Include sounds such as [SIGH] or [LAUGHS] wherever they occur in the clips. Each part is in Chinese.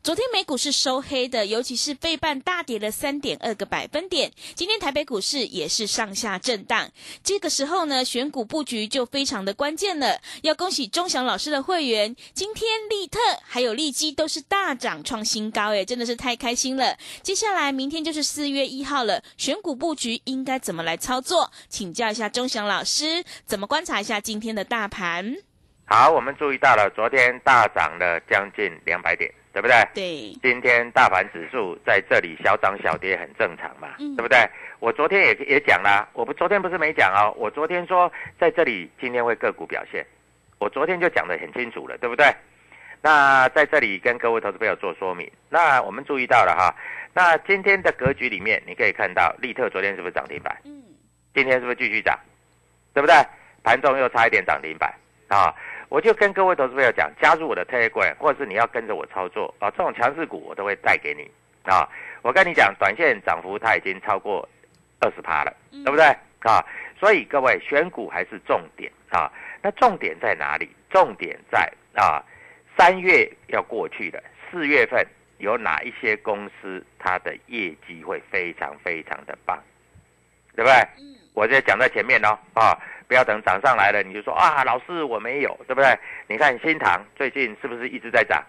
昨天美股是收黑的，尤其是费半大跌了三点二个百分点。今天台北股市也是上下震荡，这个时候呢，选股布局就非常的关键了。要恭喜钟祥老师的会员，今天利特还有利基都是大涨创新高，诶，真的是太开心了。接下来明天就是四月一号了，选股布局应该怎么来操作？请教一下钟祥老师，怎么观察一下今天的大盘？好，我们注意到了，昨天大涨了将近两百点。对不对？对，今天大盘指数在这里小涨小跌很正常嘛，嗯对不对？我昨天也也讲啦，我不昨天不是没讲哦，我昨天说在这里今天会个股表现，我昨天就讲得很清楚了，对不对？那在这里跟各位投资朋友做说明，那我们注意到了哈，那今天的格局里面，你可以看到利特昨天是不是涨停板？嗯，今天是不是继续涨？对不对？盘中又差一点涨停板啊！我就跟各位投资朋友讲，加入我的 Telegram，或者是你要跟着我操作啊，这种强势股我都会带给你啊。我跟你讲，短线涨幅它已经超过二十趴了，嗯对不对啊？所以各位选股还是重点啊。那重点在哪里？重点在啊，三月要过去了，四月份有哪一些公司它的业绩会非常非常的棒，对不对？嗯我这讲在前面哦，啊，不要等涨上来了你就说啊，老师我没有，对不对？你看新塘最近是不是一直在涨？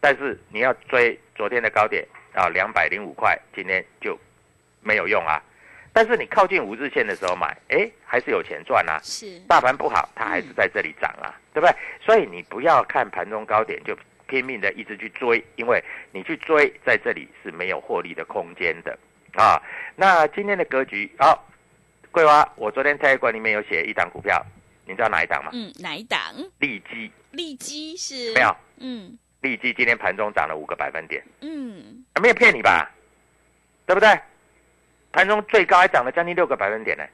但是你要追昨天的高点啊，两百零五块，今天就没有用啊。但是你靠近五日线的时候买，哎，还是有钱赚啊。是，大盘不好，它还是在这里涨啊，对不对？所以你不要看盘中高点就拼命的一直去追，因为你去追在这里是没有获利的空间的啊。那今天的格局，好、桂花，我昨天在馆里面有写一档股票，你知道哪一档吗？嗯，哪一档？利基利基是没有，嗯利基今天盘中涨了五个百分点，嗯，啊没有骗你吧？对不对？盘中最高还涨了将近六个百分点呢。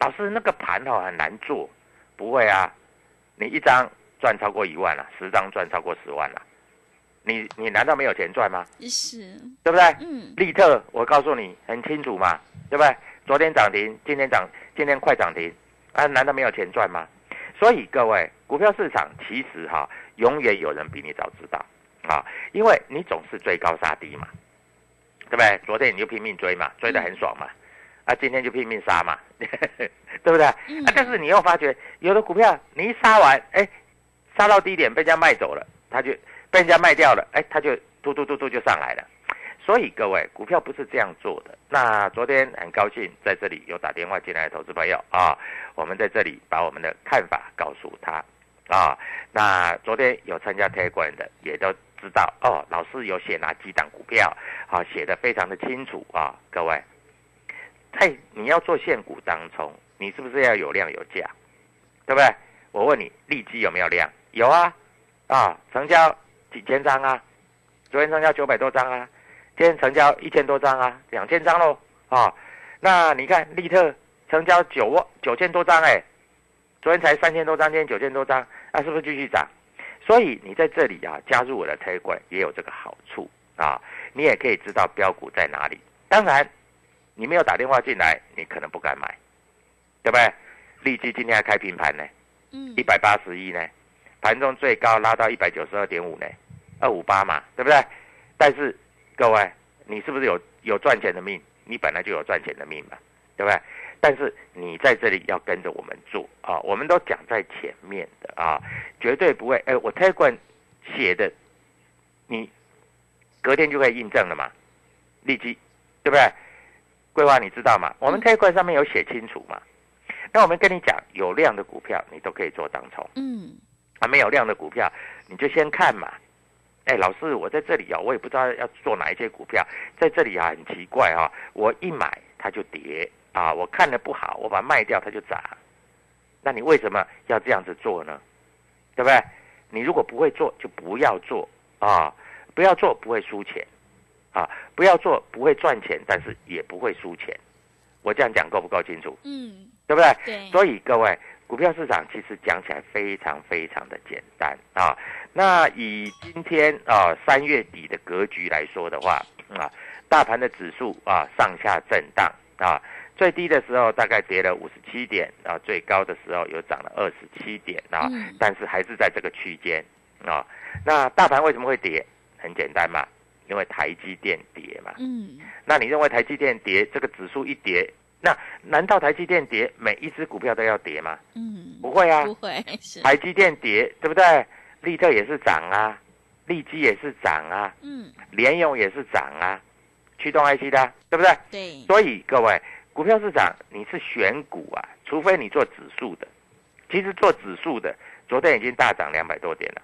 老师，那个盘哦很难做，不会啊，你一张赚超过一万了、十张赚超过十万了、你你难道没有钱赚吗？是，对不对？嗯利特，我告诉你很清楚嘛，对不对？昨天涨停，今天涨，今天快涨停，啊，难道没有钱赚吗？所以各位，股票市场其实哈、永远有人比你早知道啊，因为你总是追高杀低嘛，对不对？昨天你就拼命追嘛，追得很爽嘛，啊，今天就拼命杀嘛，[LAUGHS] 对不对？嗯啊，但是你又发觉有的股票你一杀完，哎，杀到低点被人家卖走了，它就被人家卖掉了，哎，它就突突突突就上来了。所以各位，股票不是这样做的。那昨天很高兴在这里有打电话进来的投资朋友啊，我们在这里把我们的看法告诉他啊。那昨天有参加 t 管的也都知道哦，老师有写哪几档股票啊，写的非常的清楚啊。各位，在你要做现股当中，你是不是要有量有价？对不对？我问你，利基有没有量？有啊，啊，成交几千张啊？昨天成交九百多张啊，今天成交一千多张啊，两千张喽啊。那你看利特成交九万九千多张哎，昨天才三千多张，今天九千多张，那是不是继续涨？所以你在这里啊，加入我的推广也有这个好处啊，你也可以知道标股在哪里。当然，你没有打电话进来，你可能不敢买，对不对？利基今天还开平盘呢，嗯一百八十一呢，盘中最高拉到一百九十二点五呢，二五八嘛，对不对？但是各位，你是不是有有赚钱的命？你本来就有赚钱的命嘛，对不对？但是你在这里要跟着我们做啊，我们都讲在前面的啊，绝对不会。哎，我 t 管写的，你隔天就可以印证了嘛，立即，对不对？桂花你知道吗？我们 t 管上面有写清楚嘛。那我们跟你讲，有量的股票你都可以做当冲，嗯啊，没有量的股票你就先看嘛。哎，老师，我在这里啊，我也不知道要做哪一些股票，在这里啊很奇怪啊、我一买它就跌啊，我看的不好，我把它卖掉它就涨。那你为什么要这样子做呢？对不对？你如果不会做，就不要做啊，不要做不会输钱啊，不要做不会赚钱，但是也不会输钱。我这样讲够不够清楚？嗯，对不对？对，所以各位，股票市场其实讲起来非常非常的简单啊。那以今天啊三月底的格局来说的话啊，大盘的指数啊上下震荡啊，最低的时候大概跌了五十七点啊，最高的时候有涨了二十七点啊，嗯但是还是在这个区间啊。那大盘为什么会跌？很简单嘛，因为台积电跌嘛。嗯那你认为台积电跌，这个指数一跌，那难道台积电跌每一只股票都要跌吗？嗯，不会啊不，会是，台积电跌，对不对？利特也是涨啊，利基也是涨啊，嗯联咏也是涨啊，驱动 IC 的啊，对不对？对，所以各位，股票市场你是选股啊，除非你做指数的，其实做指数的，昨天已经大涨两百多点了，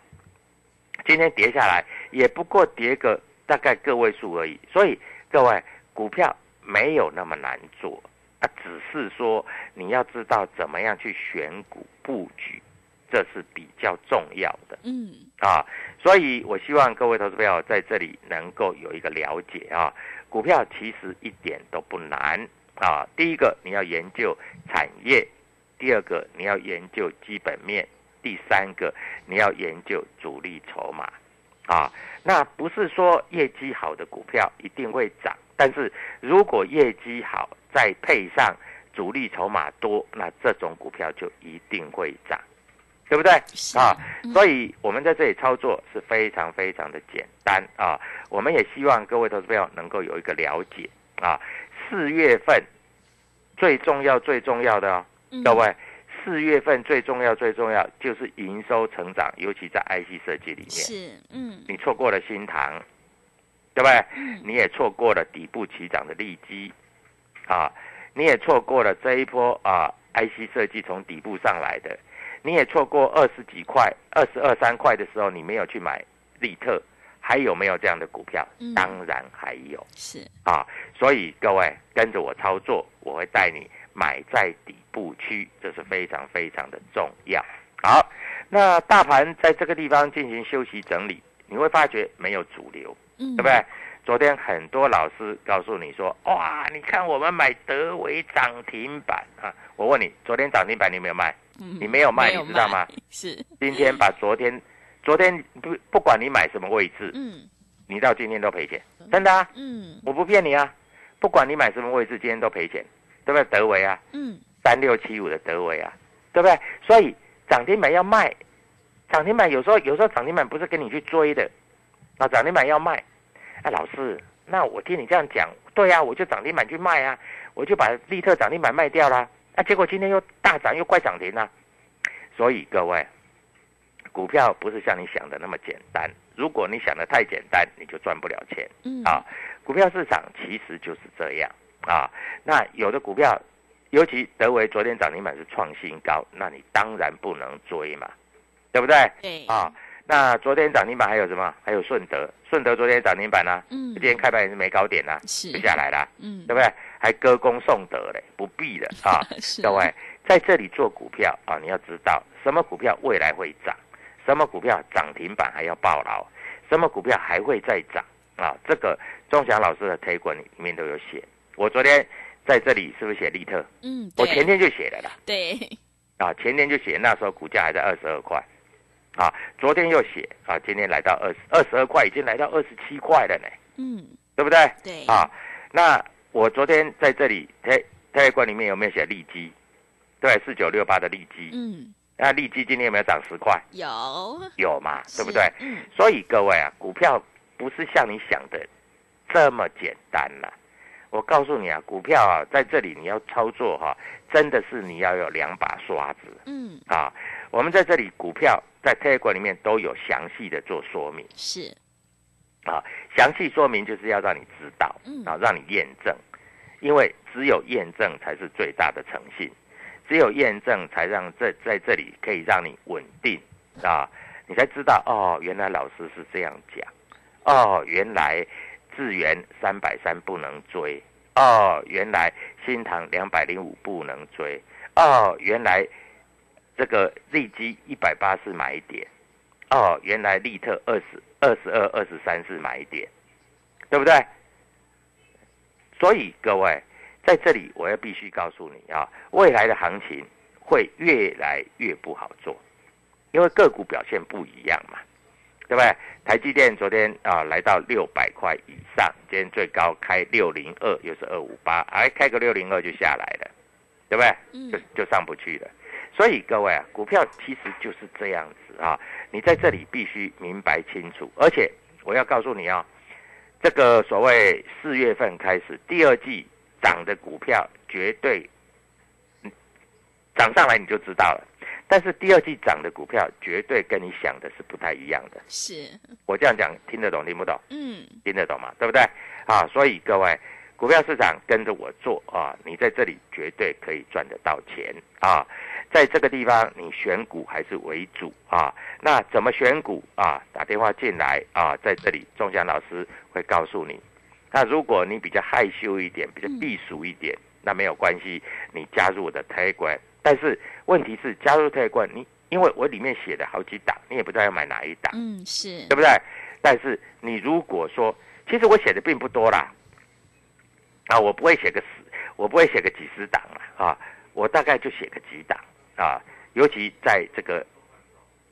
今天跌下来也不过跌个大概个位数而已。所以各位，股票没有那么难做，啊，只是说你要知道怎么样去选股布局，这是比较重要的。嗯啊，所以我希望各位投资朋友在这里能够有一个了解啊，股票其实一点都不难啊。第一个你要研究产业，第二个你要研究基本面，第三个你要研究主力筹码啊。那不是说业绩好的股票一定会涨，但是如果业绩好再配上主力筹码多，那这种股票就一定会涨，对不对？是啊，嗯所以我们在这里操作是非常非常的简单啊。我们也希望各位投资朋友能够有一个了解啊。四月份最重要最重要的哦，嗯各位，四月份最重要最重要就是营收成长，尤其在 IC 设计里面，是嗯。你错过了新塘，对不对？嗯。你也错过了底部起涨的利基，啊，你也错过了这一波啊 IC 设计从底部上来的，你也错过二十几块、二十二三块的时候，你没有去买利特，还有没有这样的股票？嗯。当然还有。是。啊，所以各位跟着我操作，我会带你买在底部区，这是非常非常的重要。好，那大盘在这个地方进行休息整理，你会发觉没有主流。嗯对不对？昨天很多老师告诉你说，哇，你看我们买德维涨停板啊！我问你，昨天涨停板你有没有卖？嗯你没有卖，你知道吗？是今天把昨天，昨天不不管你买什么位置，嗯你到今天都赔钱，真的啊！嗯我不骗你啊！不管你买什么位置，今天都赔钱，对不对？德维啊，嗯三六七五的德维啊，对不对？所以涨停板要卖，涨停板有时候有时候涨停板不是跟你去追的，啊，涨停板要卖，啊，老师，那我听你这样讲，对啊，我就涨停板去卖啊，我就把利特涨停板卖掉啦，啊，结果今天又大涨又快涨停了，所以各位，股票不是像你想的那么简单，如果你想的太简单，你就赚不了钱。嗯啊，股票市场其实就是这样啊。那有的股票，尤其德维昨天涨停板是创新高，那你当然不能追嘛，对不对？对啊，那昨天涨停板还有什么？还有顺德，顺德昨天涨停板呢、嗯今天开盘也是没高点呐、是就下来了，嗯对不对？还歌功颂德嘞，不必的 [LAUGHS] 啊。各位，在这里做股票啊，你要知道什么股票未来会涨，什么股票涨停板还要爆牢，什么股票还会再涨啊？这个钟祥老师的推广里面都有写。我昨天在这里是不是写利特？嗯，我前天就写了啦。对，啊，前天就写，那时候股价还在二十二块，啊，昨天又写，啊，今天来到二十二十二块，已经来到二十七块了呢，嗯，对不对？对，啊，那我昨天在这里推推管里面有没有写利基？对，四九六八的利基，嗯，那利基今天有没有涨十块？有，有嘛，对不对？嗯，所以各位啊，股票不是像你想的这么简单啦。我告诉你啊，股票啊，在这里你要操作哈、真的是你要有两把刷子。嗯，啊，我们在这里股票在特约馆里面都有详细的做说明。是，啊，详细说明就是要让你知道嗯。啊，让你验证，因为只有验证才是最大的诚信，只有验证才让这在这里可以让你稳定。啊，你才知道哦，原来老师是这样讲，哦，原来智源三百三不能追，哦，原来新塘两百零五不能追，哦，原来这个利基一百八是买点，哦，原来利特二十二十二、二十三是买点，对不对？所以各位在这里，我要必须告诉你啊，未来的行情会越来越不好做，因为个股表现不一样嘛，对不对？台积电昨天啊来到六百块以上，今天最高开六零二，又是二五八，哎，开个六零二就下来了，对不对？嗯就就上不去了。所以各位啊，股票其实就是这样子啊，你在这里必须明白清楚，而且我要告诉你啊，这个所谓四月份开始第二季涨的股票，绝对嗯涨上来你就知道了。但是第二季涨的股票，绝对跟你想的是不太一样的。是，我这样讲听得懂听不懂？嗯，听得懂吗？对不对？啊，所以各位，股票市场跟着我做啊，你在这里绝对可以赚得到钱啊。在这个地方，你选股还是为主啊。那怎么选股啊？打电话进来啊，在这里，钟祥老师会告诉你。那如果你比较害羞一点，比较避暑一点，那没有关系，你加入我的 Telegram。但是问题是，加入 Telegram，你因为我里面写了好几档，你也不知道要买哪一档。嗯，是对，不对？但是你如果说，其实我写的并不多啦，啊，我不会写个十，我不会写个几十档啦，啊，我大概就写个几档啊，尤其在这个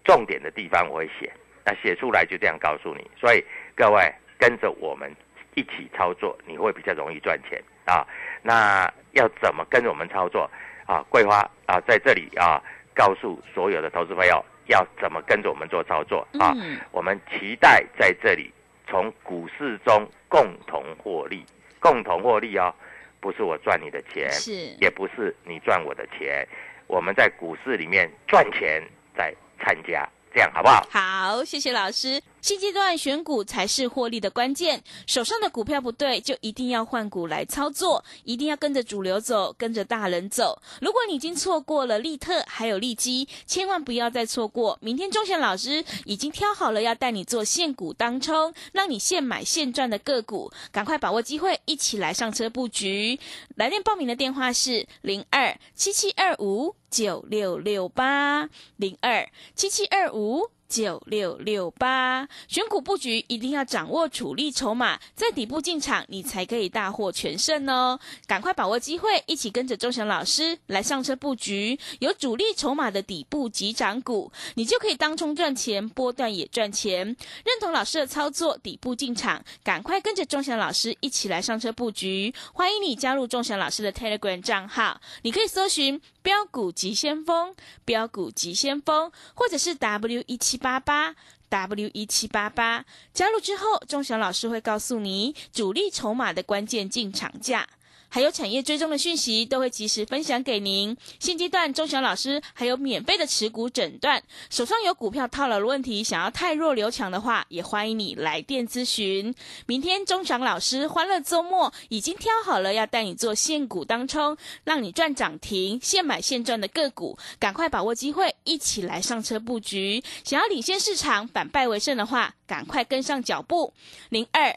重点的地方我会写，那写出来就这样告诉你，所以各位跟着我们一起操作，你会比较容易赚钱啊。那要怎么跟着我们操作啊？桂花啊，在这里啊，告诉所有的投资朋友要怎么跟着我们做操作啊。嗯，我们期待在这里从股市中共同获利，共同获利哦，不是我赚你的钱，是，也不是你赚我的钱，我们在股市里面赚钱，再参加，这样好不好？好，谢谢老师。现阶段选股才是获利的关键，手上的股票不对，就一定要换股来操作，一定要跟着主流走，跟着大人走。如果你已经错过了利特还有利基，千万不要再错过。明天钟贤老师已经挑好了要带你做现股当冲，让你现买现赚的个股，赶快把握机会，一起来上车布局。来电报名的电话是零二七七二五九六六八零二七七二五。九六六八，选股布局一定要掌握主力筹码，在底部进场，你才可以大获全胜哦！赶快把握机会，一起跟着钟祥老师来上车布局，有主力筹码的底部急涨股，你就可以当冲赚钱，波段也赚钱。认同老师的操作，底部进场，赶快跟着钟祥老师一起来上车布局。欢迎你加入钟祥老师的 Telegram 账号，你可以搜寻“标股急先锋”、“标股急先锋”，或者是 W 一七八八。W 一七八八加入之后，钟祥老师会告诉你主力筹码的关键进场价。还有产业追踪的讯息都会及时分享给您。现阶段，钟祥老师还有免费的持股诊断，手上有股票套牢的问题，想要太弱留强的话，也欢迎你来电咨询。明天钟祥老师欢乐周末已经挑好了，要带你做现股当冲，让你赚涨停、现买现赚的个股，赶快把握机会，一起来上车布局。想要领先市场、反败为胜的话，赶快跟上脚步。零二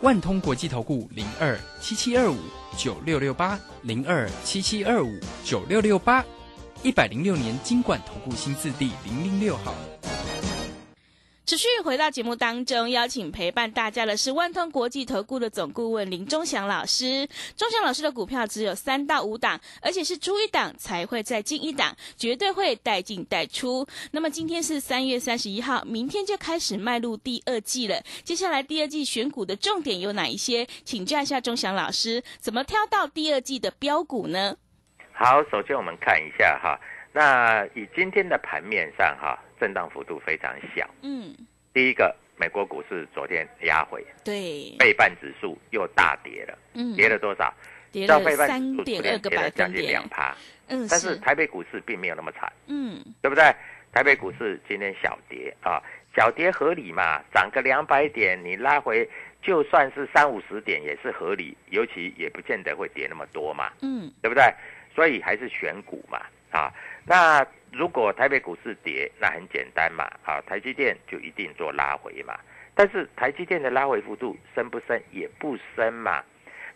万通国际投顾零二七七二五九六六八零二七七二五九六六八，一百零六年经管投顾新字第零零六号。持续回到节目当中，邀请陪伴大家的是万通国际投顾的总顾问林忠祥老师。忠祥老师的股票只有三到五档，而且是出一档才会再进一档，绝对会带进带出。那么今天是三月三十一号，明天就开始迈入第二季了。接下来第二季选股的重点有哪一些？请教一下忠祥老师，怎么挑到第二季的标股呢？好，首先我们看一下哈，那以今天的盘面上哈。震荡幅度非常小。嗯，第一个，美国股市昨天压回，对，倍半指数又大跌了。嗯，跌了多少？跌了三点二个百分点，两趴。嗯，但是台北股市并没有那么惨。嗯，对不对？台北股市今天小跌啊，小跌合理嘛？涨个两百点，你拉回就算是三五十点也是合理，尤其也不见得会跌那么多嘛。嗯，对不对？所以还是选股嘛。啊，那。如果台北股市跌，那很简单嘛，啊，台积电就一定做拉回嘛。但是台积电的拉回幅度深不深？也不深嘛。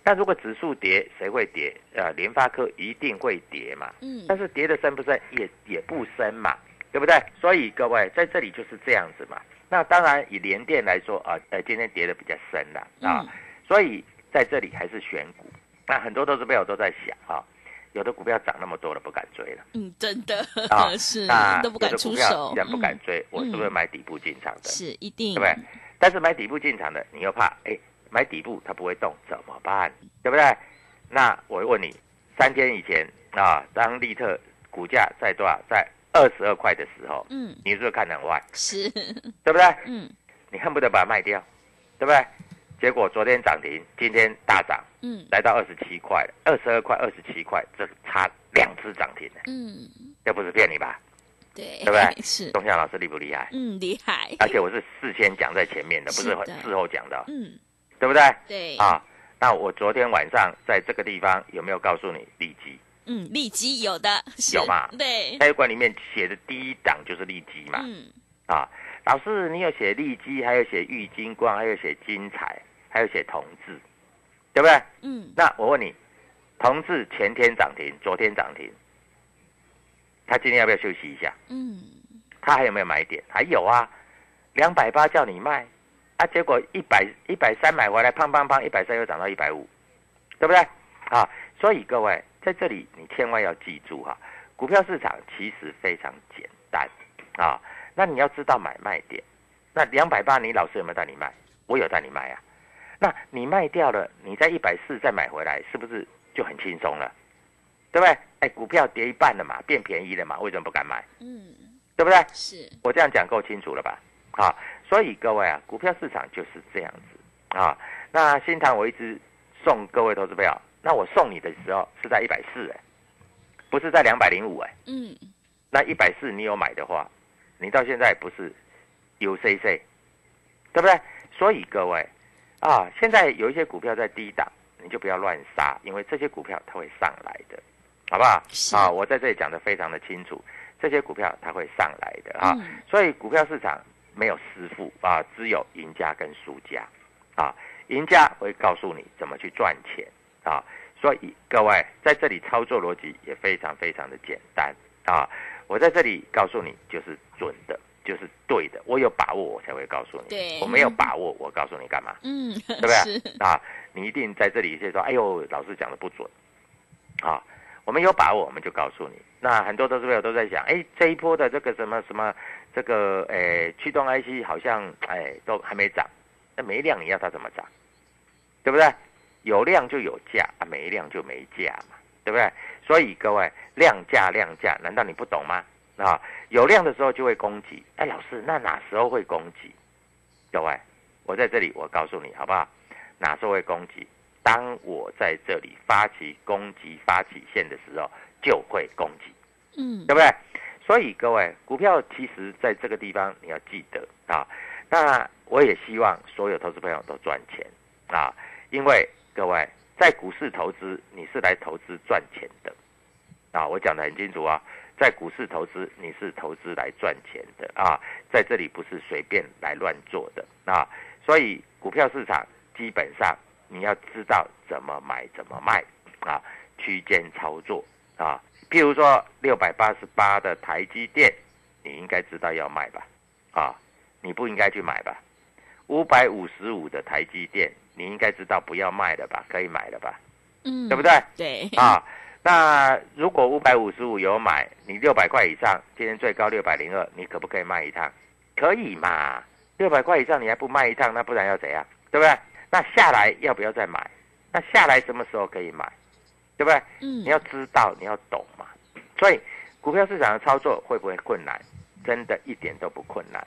那如果指数跌，谁会跌？呃，联发科一定会跌嘛。嗯。但是跌的深不深？也也不深嘛，对不对？所以各位在这里就是这样子嘛。那当然以联电来说啊，呃，今天跌的比较深了啊。所以在这里还是选股。那很多都是朋友都在想啊。有的股票涨那么多了，不敢追了。嗯，真的啊，[LAUGHS] 是那都不敢出手。既然不敢追，我是不是买底部进场的？是一定，对不对？但是买底部进场的，你又怕，哎，买底部它不会动，怎么办？对不对？那我问你，三天以前啊，当利特股价在多少？在二十二块的时候，嗯，你是不是看很坏？是，对不对？嗯，你恨不得把它卖掉，对不对？结果昨天涨停，今天大涨，嗯，来到二十七块二十二块，二十七块，这差两只涨停嗯，这不是骗你吧？对，对不对？[LAUGHS] 是，钟祥老师厉不厉害？嗯，厉害。而且我是事先讲在前面的，不是事后讲的，嗯，对不对？对啊，那我昨天晚上在这个地方有没有告诉你利基？嗯，利基有的，有嘛？对，开馆里面写的第一档就是利基嘛。嗯，啊，老师，你有写利基，还有写玉金光，还有写金彩。还有写同志，对不对？嗯。那我问你，同志前天涨停，昨天涨停，他今天要不要休息一下？嗯。他还有没有买点？还有啊，两百八叫你卖，啊，结果一百一百三买回来，砰砰砰，一百三又涨到一百五，对不对？啊，所以各位在这里你千万要记住哈，股票市场其实非常简单啊。那你要知道买卖点，那两百八你老师有没有带你卖？我有带你卖啊。那你卖掉了，你在一百四再买回来，是不是就很轻松了？对不对？哎，股票跌一半了嘛，变便宜了嘛，为什么不敢买？嗯，对不对？是我这样讲够清楚了吧？啊，所以各位啊，股票市场就是这样子啊。那新塘我一直送各位投资票，那我送你的时候是在一百四哎，不是在两百零五哎。嗯，那一百四你有买的话，你到现在不是有 C C，对不对？所以各位。啊，现在有一些股票在低档，你就不要乱杀，因为这些股票它会上来的，好不好？啊，我在这里讲的非常的清楚，这些股票它会上来的啊，所以股票市场没有师傅啊，只有赢家跟输家啊，赢家会告诉你怎么去赚钱啊，所以各位在这里操作逻辑也非常非常的简单啊，我在这里告诉你就是准的。就是对的，我有把握，我才会告诉你。对，我没有把握，我告诉你干嘛？嗯，对不对？啊，你一定在这里就说：“哎呦，老师讲的不准。”啊，我们有把握，我们就告诉你。那很多投资朋友都在想：“哎，这一波的这个什么什么，这个诶驱动 IC 好像哎都还没涨，那没量你要它怎么涨？对不对？有量就有价啊，没量就没价嘛，对不对？所以各位，量价量价，难道你不懂吗？啊？有量的时候就会攻击，哎，老师，那哪时候会攻击？各位，我在这里，我告诉你好不好？哪时候会攻击？当我在这里发起攻击、发起线的时候，就会攻击，嗯对不对？所以各位，股票其实在这个地方你要记得啊。那我也希望所有投资朋友都赚钱啊，因为各位在股市投资，你是来投资赚钱的啊。我讲的很清楚啊，在股市投资，你是投资来赚钱的啊，在这里不是随便来乱做的啊。所以股票市场基本上你要知道怎么买怎么卖啊，区间操作啊。譬如说六百八十八的台积电，你应该知道要卖吧？啊，你不应该去买吧？五百五十五的台积电，你应该知道不要卖了吧？可以买了吧？嗯，对不对？对，啊，那如果五百五十五有买，你六百块以上，今天最高六百零二，你可不可以卖一趟？可以嘛？六百块以上你还不卖一趟，那不然要怎样？对不对？那下来要不要再买？那下来什么时候可以买？对不对？嗯，你要知道，你要懂嘛。所以股票市场的操作会不会困难？真的一点都不困难。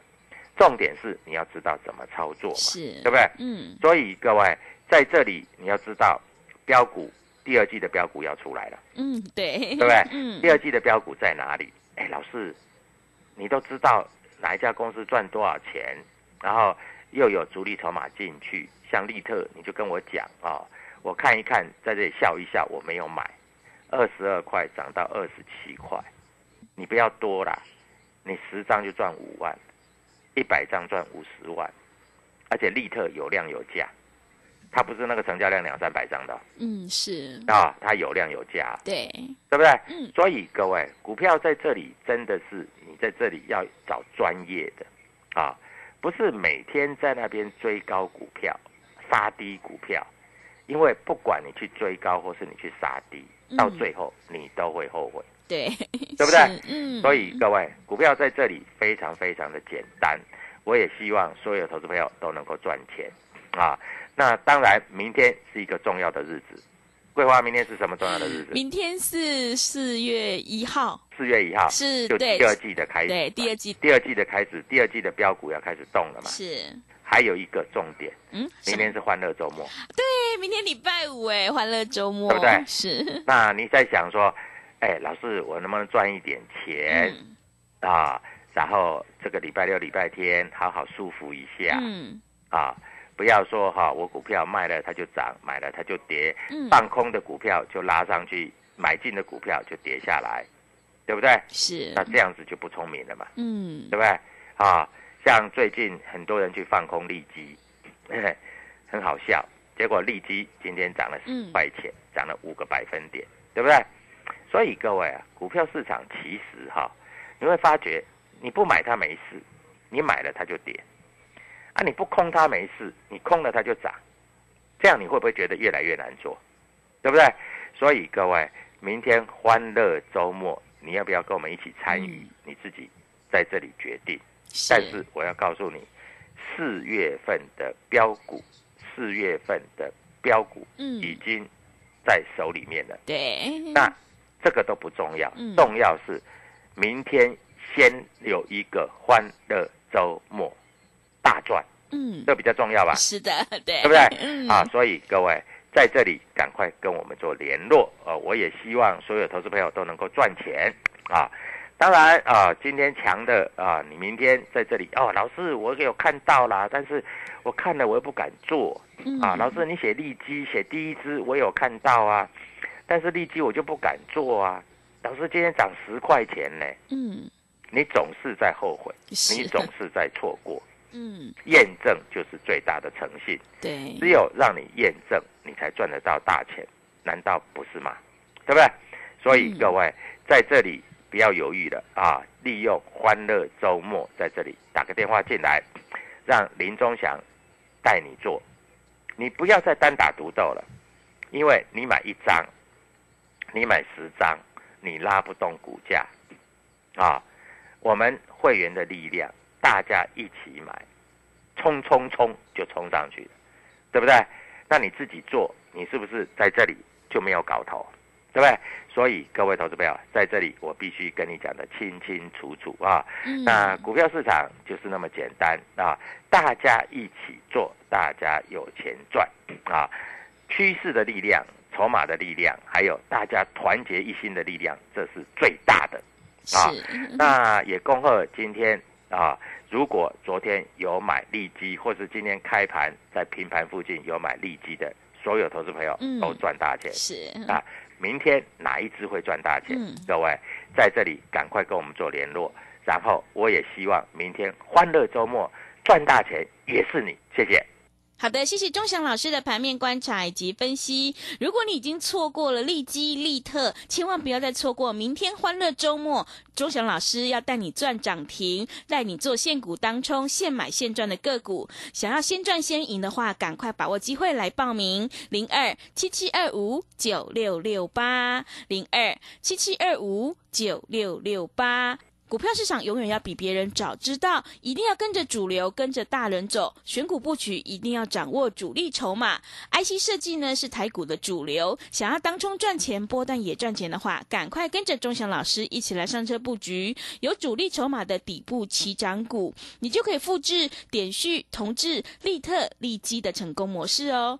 重点是你要知道怎么操作嘛，是，对不对？嗯所以各位在这里你要知道，标股第二季的标股要出来了，嗯，对，对不对？[LAUGHS] 嗯。第二季的标股在哪里？哎，老师，你都知道哪一家公司赚多少钱，然后又有主力筹码进去，像利特，你就跟我讲啊、我看一看，在这里笑一笑，我没有买，二十二块涨到二十七块，你不要多啦，你十张就赚五万，一百张赚五十万，而且利特有量有价，它不是那个成交量两三百张的。嗯是，啊、它有量有价，对，对不对？嗯。所以各位，股票在这里真的是你在这里要找专业的。啊，不是每天在那边追高股票、杀低股票，因为不管你去追高或是你去杀低，嗯。到最后你都会后悔。对，对不对？嗯，所以各位，股票在这里非常非常的简单，我也希望所有投资朋友都能够赚钱啊。那当然，明天是一个重要的日子。桂花，明天是什么重要的日子？明天是四月一号，四月一号，是就第二季的开始。对，第二季第二季的开始，第二季的标股要开始动了嘛。是，还有一个重点，嗯，明天是欢乐周末。对，明天礼拜五哎，欢乐周末，对不对是，那你在想说，哎，老师，我能不能赚一点钱、嗯啊？然后这个礼拜六、礼拜天好好舒服一下、嗯啊！不要说哈，我股票卖了它就涨，买了它就跌，嗯，放空的股票就拉上去，买进的股票就跌下来，对不对？是那，这样子就不聪明了嘛。嗯对不对？啊，像最近很多人去放空利基，[LAUGHS] 很好笑。结果利基今天涨了嗯十块钱，涨了五个百分点，对不对？所以各位啊，股票市场其实哈、你会发觉你不买它没事，你买了它就跌，啊，你不空它没事，你空了它就涨，这样你会不会觉得越来越难做？对不对？所以各位，明天欢乐周末，你要不要跟我们一起参与？你自己在这里决定。但是我要告诉你，四月份的标股，四月份的标股嗯已经在手里面了。对，那这个都不重要嗯，重要是明天先有一个欢乐周末大赚，嗯，这比较重要吧？是的，[LAUGHS] 对，对不对？嗯啊，所以各位在这里赶快跟我们做联络，呃，我也希望所有投资朋友都能够赚钱啊。当然啊，今天强的啊，你明天在这里哦，老师我有看到啦，但是我看了我又不敢做啊。嗯老师你写利基写第一支我有看到啊，但是利基我就不敢做啊。老师今天涨十块钱呢，嗯你总是在后悔，你总是在错过，嗯验证就是最大的诚信。对，只有让你验证，你才赚得到大钱，难道不是吗？对不对？所以嗯各位在这里不要犹豫了啊！利用欢乐周末在这里打个电话进来，让林忠祥带你做，你不要再单打独斗了，因为你买一张，你买十张，你拉不动股价啊！我们会员的力量，大家一起买，冲冲冲就冲上去了。对不对？那你自己做，你是不是在这里就没有搞头？对不对？所以各位投资朋友，在这里我必须跟你讲的清清楚楚啊。嗯那股票市场就是那么简单啊，大家一起做，大家有钱赚啊。趋势的力量、筹码的力量，还有大家团结一心的力量，这是最大的。啊，那也恭贺今天啊，如果昨天有买利基，或是今天开盘在平盘附近有买利基的所有投资朋友嗯都赚大钱。是，啊，明天哪一支会赚大钱？嗯各位在这里赶快跟我们做联络，然后我也希望明天欢乐周末赚大钱也是你，谢谢。好的，谢谢钟祥老师的盘面观察以及分析。如果你已经错过了利基、利特，千万不要再错过明天欢乐周末。钟祥老师要带你赚涨停，带你做现股当冲、现买现赚的个股。想要先赚先赢的话，赶快把握机会来报名：零二七七二五九六六八零二七七二五九六六八。股票市场永远要比别人早知道，一定要跟着主流，跟着大人走。选股布局一定要掌握主力筹码。IC 设计呢是台股的主流，想要当冲赚钱、波段也赚钱的话，赶快跟着钟祥老师一起来上车布局有主力筹码的底部起涨股，你就可以复制点序、同志、利特、利基的成功模式哦。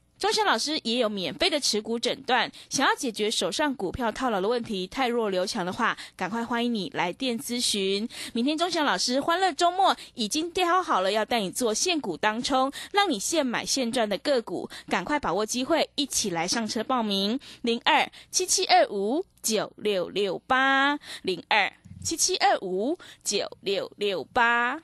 钟祥老师也有免费的持股诊断，想要解决手上股票套牢的问题，太弱留强的话，赶快欢迎你来电咨询。明天钟祥老师欢乐周末已经挑好了，要带你做现股当冲，让你现买现赚的个股，赶快把握机会，一起来上车报名：零二七七二五九六六八零二七七二五九六六八。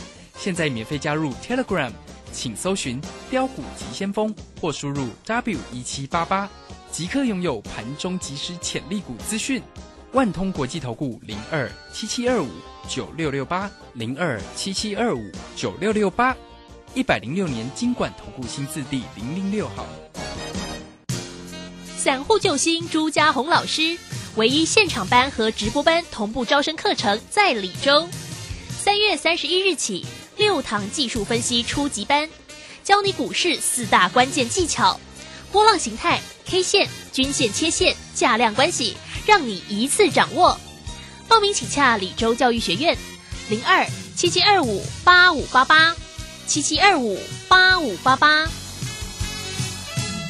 现在免费加入 Telegram，请搜寻“标股急先锋”或输入 W 一七八八，即刻拥有盘中即时潜力股资讯。万通国际投顾零二七七二五九六六八零二七七二五九六六八，一百零六年经管投顾新字第零零六号。散户救星朱家红老师，唯一现场班和直播班同步招生课程在李州。三月三十一日起，六堂技术分析初级班，教你股市四大关键技巧：波浪形态、K 线、均线、切线、价量关系，让你一次掌握。报名请洽李州教育学院，零二七七二五八五八八，七七二五八五八八。